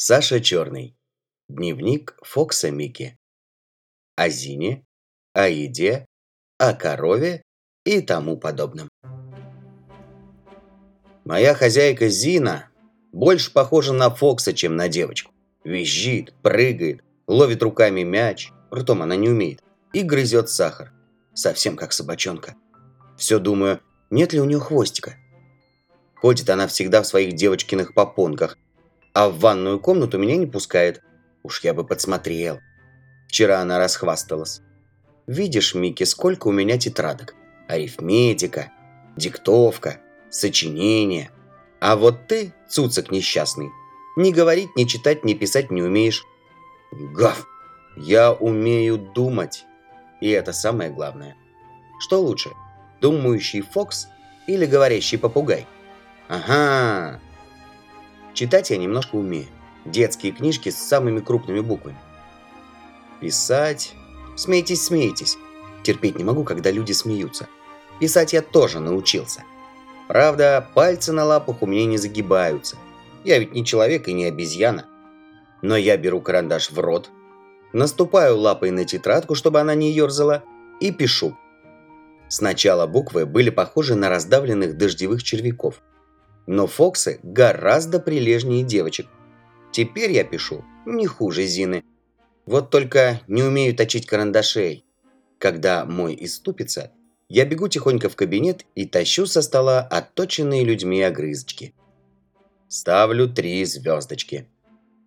Саша Черный. Дневник Фокса Микки. О Зине, о еде, о корове и тому подобном. Моя хозяйка Зина больше похожа на Фокса, чем на девочку. Визжит, прыгает, ловит руками мяч, ртом она не умеет, и грызет сахар. Совсем как собачонка. Все думаю, нет ли у нее хвостика. Ходит она всегда в своих девочкиных попонках – а в ванную комнату меня не пускает. Уж я бы подсмотрел. Вчера она расхвасталась. Видишь, Микки, сколько у меня тетрадок. Арифметика, диктовка, сочинение. А вот ты, цуцик несчастный, ни говорить, ни читать, ни писать не умеешь. Гав! Я умею думать. И это самое главное. Что лучше, думающий Фокс или говорящий попугай? Ага, Читать я немножко умею. Детские книжки с самыми крупными буквами. Писать... Смейтесь, смейтесь. Терпеть не могу, когда люди смеются. Писать я тоже научился. Правда, пальцы на лапах у меня не загибаются. Я ведь не человек и не обезьяна. Но я беру карандаш в рот, наступаю лапой на тетрадку, чтобы она не ерзала, и пишу. Сначала буквы были похожи на раздавленных дождевых червяков – но Фоксы гораздо прилежнее девочек. Теперь я пишу не хуже Зины. Вот только не умею точить карандашей. Когда мой иступится, я бегу тихонько в кабинет и тащу со стола отточенные людьми огрызочки. Ставлю три звездочки.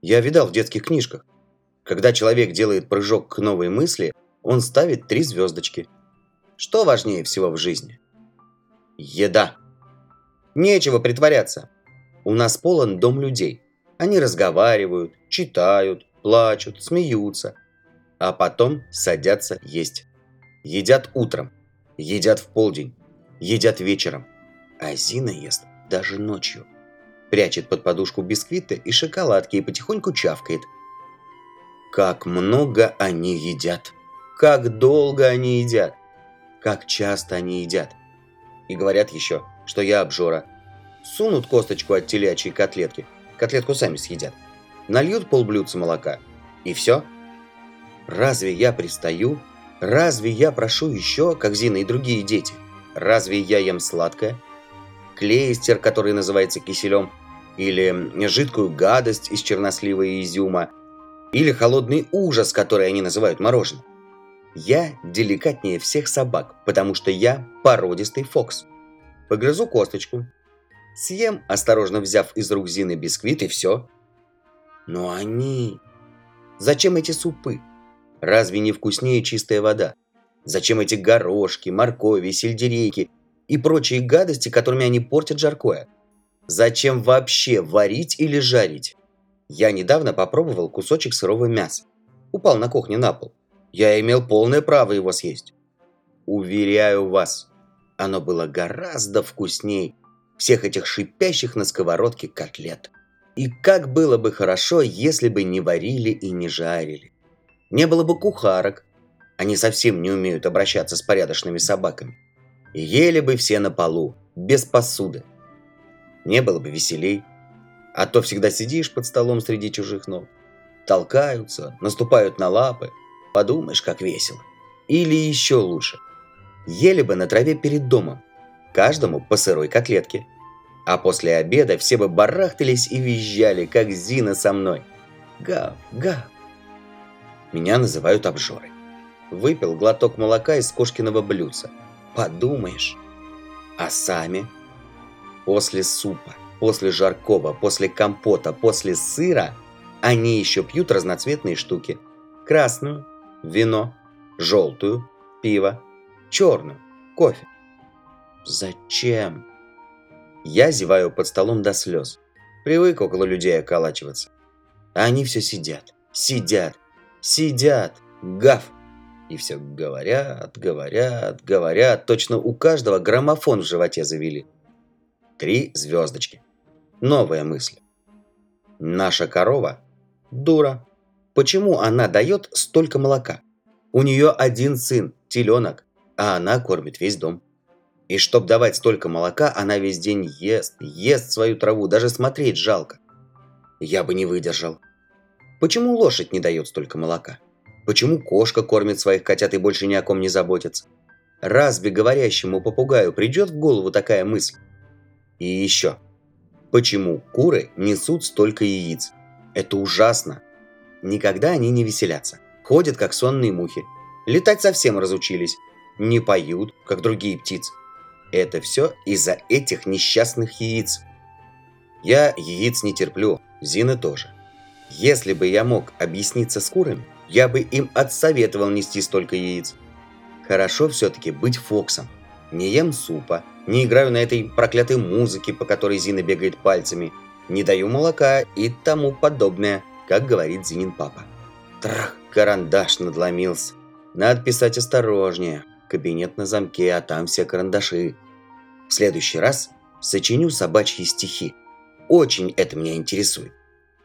Я видал в детских книжках. Когда человек делает прыжок к новой мысли, он ставит три звездочки. Что важнее всего в жизни? Еда. Нечего притворяться. У нас полон дом людей. Они разговаривают, читают, плачут, смеются. А потом садятся есть. Едят утром, едят в полдень, едят вечером. А Зина ест даже ночью. Прячет под подушку бисквиты и шоколадки и потихоньку чавкает. Как много они едят. Как долго они едят. Как часто они едят. И говорят еще, что я обжора. Сунут косточку от телячьей котлетки, котлетку сами съедят. Нальют полблюдца молока. И все. Разве я пристаю? Разве я прошу еще, как Зина и другие дети? Разве я ем сладкое? Клейстер, который называется киселем, или жидкую гадость из чернослива и изюма, или холодный ужас, который они называют мороженым. Я деликатнее всех собак, потому что я породистый фокс. Погрызу косточку. Съем, осторожно взяв из рук Зины бисквит, и все. Но они... Зачем эти супы? Разве не вкуснее чистая вода? Зачем эти горошки, моркови, сельдерейки и прочие гадости, которыми они портят жаркое? Зачем вообще варить или жарить? Я недавно попробовал кусочек сырого мяса. Упал на кухне на пол. Я имел полное право его съесть. Уверяю вас, оно было гораздо вкусней всех этих шипящих на сковородке котлет. И как было бы хорошо, если бы не варили и не жарили. Не было бы кухарок. Они совсем не умеют обращаться с порядочными собаками. Ели бы все на полу, без посуды. Не было бы веселей. А то всегда сидишь под столом среди чужих ног. Толкаются, наступают на лапы. Подумаешь, как весело. Или еще лучше – ели бы на траве перед домом, каждому по сырой котлетке. А после обеда все бы барахтались и визжали, как Зина со мной. Гав, гав. Меня называют обжорой. Выпил глоток молока из кошкиного блюдца. Подумаешь. А сами? После супа, после жаркого, после компота, после сыра они еще пьют разноцветные штуки. Красную, вино, желтую, пиво, черную, кофе. Зачем? Я зеваю под столом до слез. Привык около людей околачиваться. А они все сидят, сидят, сидят, гав. И все говорят, говорят, говорят. Точно у каждого граммофон в животе завели. Три звездочки. Новая мысль. Наша корова – дура. Почему она дает столько молока? У нее один сын, теленок а она кормит весь дом. И чтоб давать столько молока, она весь день ест, ест свою траву, даже смотреть жалко. Я бы не выдержал. Почему лошадь не дает столько молока? Почему кошка кормит своих котят и больше ни о ком не заботится? Разве говорящему попугаю придет в голову такая мысль? И еще. Почему куры несут столько яиц? Это ужасно. Никогда они не веселятся. Ходят, как сонные мухи. Летать совсем разучились. Не поют, как другие птицы. Это все из-за этих несчастных яиц. Я яиц не терплю, Зина тоже. Если бы я мог объясниться с курами, я бы им отсоветовал нести столько яиц. Хорошо все-таки быть Фоксом. Не ем супа, не играю на этой проклятой музыке, по которой Зина бегает пальцами, не даю молока и тому подобное, как говорит Зинин папа. Трах, карандаш надломился. Надо писать осторожнее. Кабинет на замке, а там все карандаши. В следующий раз сочиню собачьи стихи. Очень это меня интересует.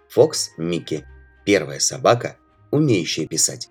Фокс Микки. Первая собака, умеющая писать.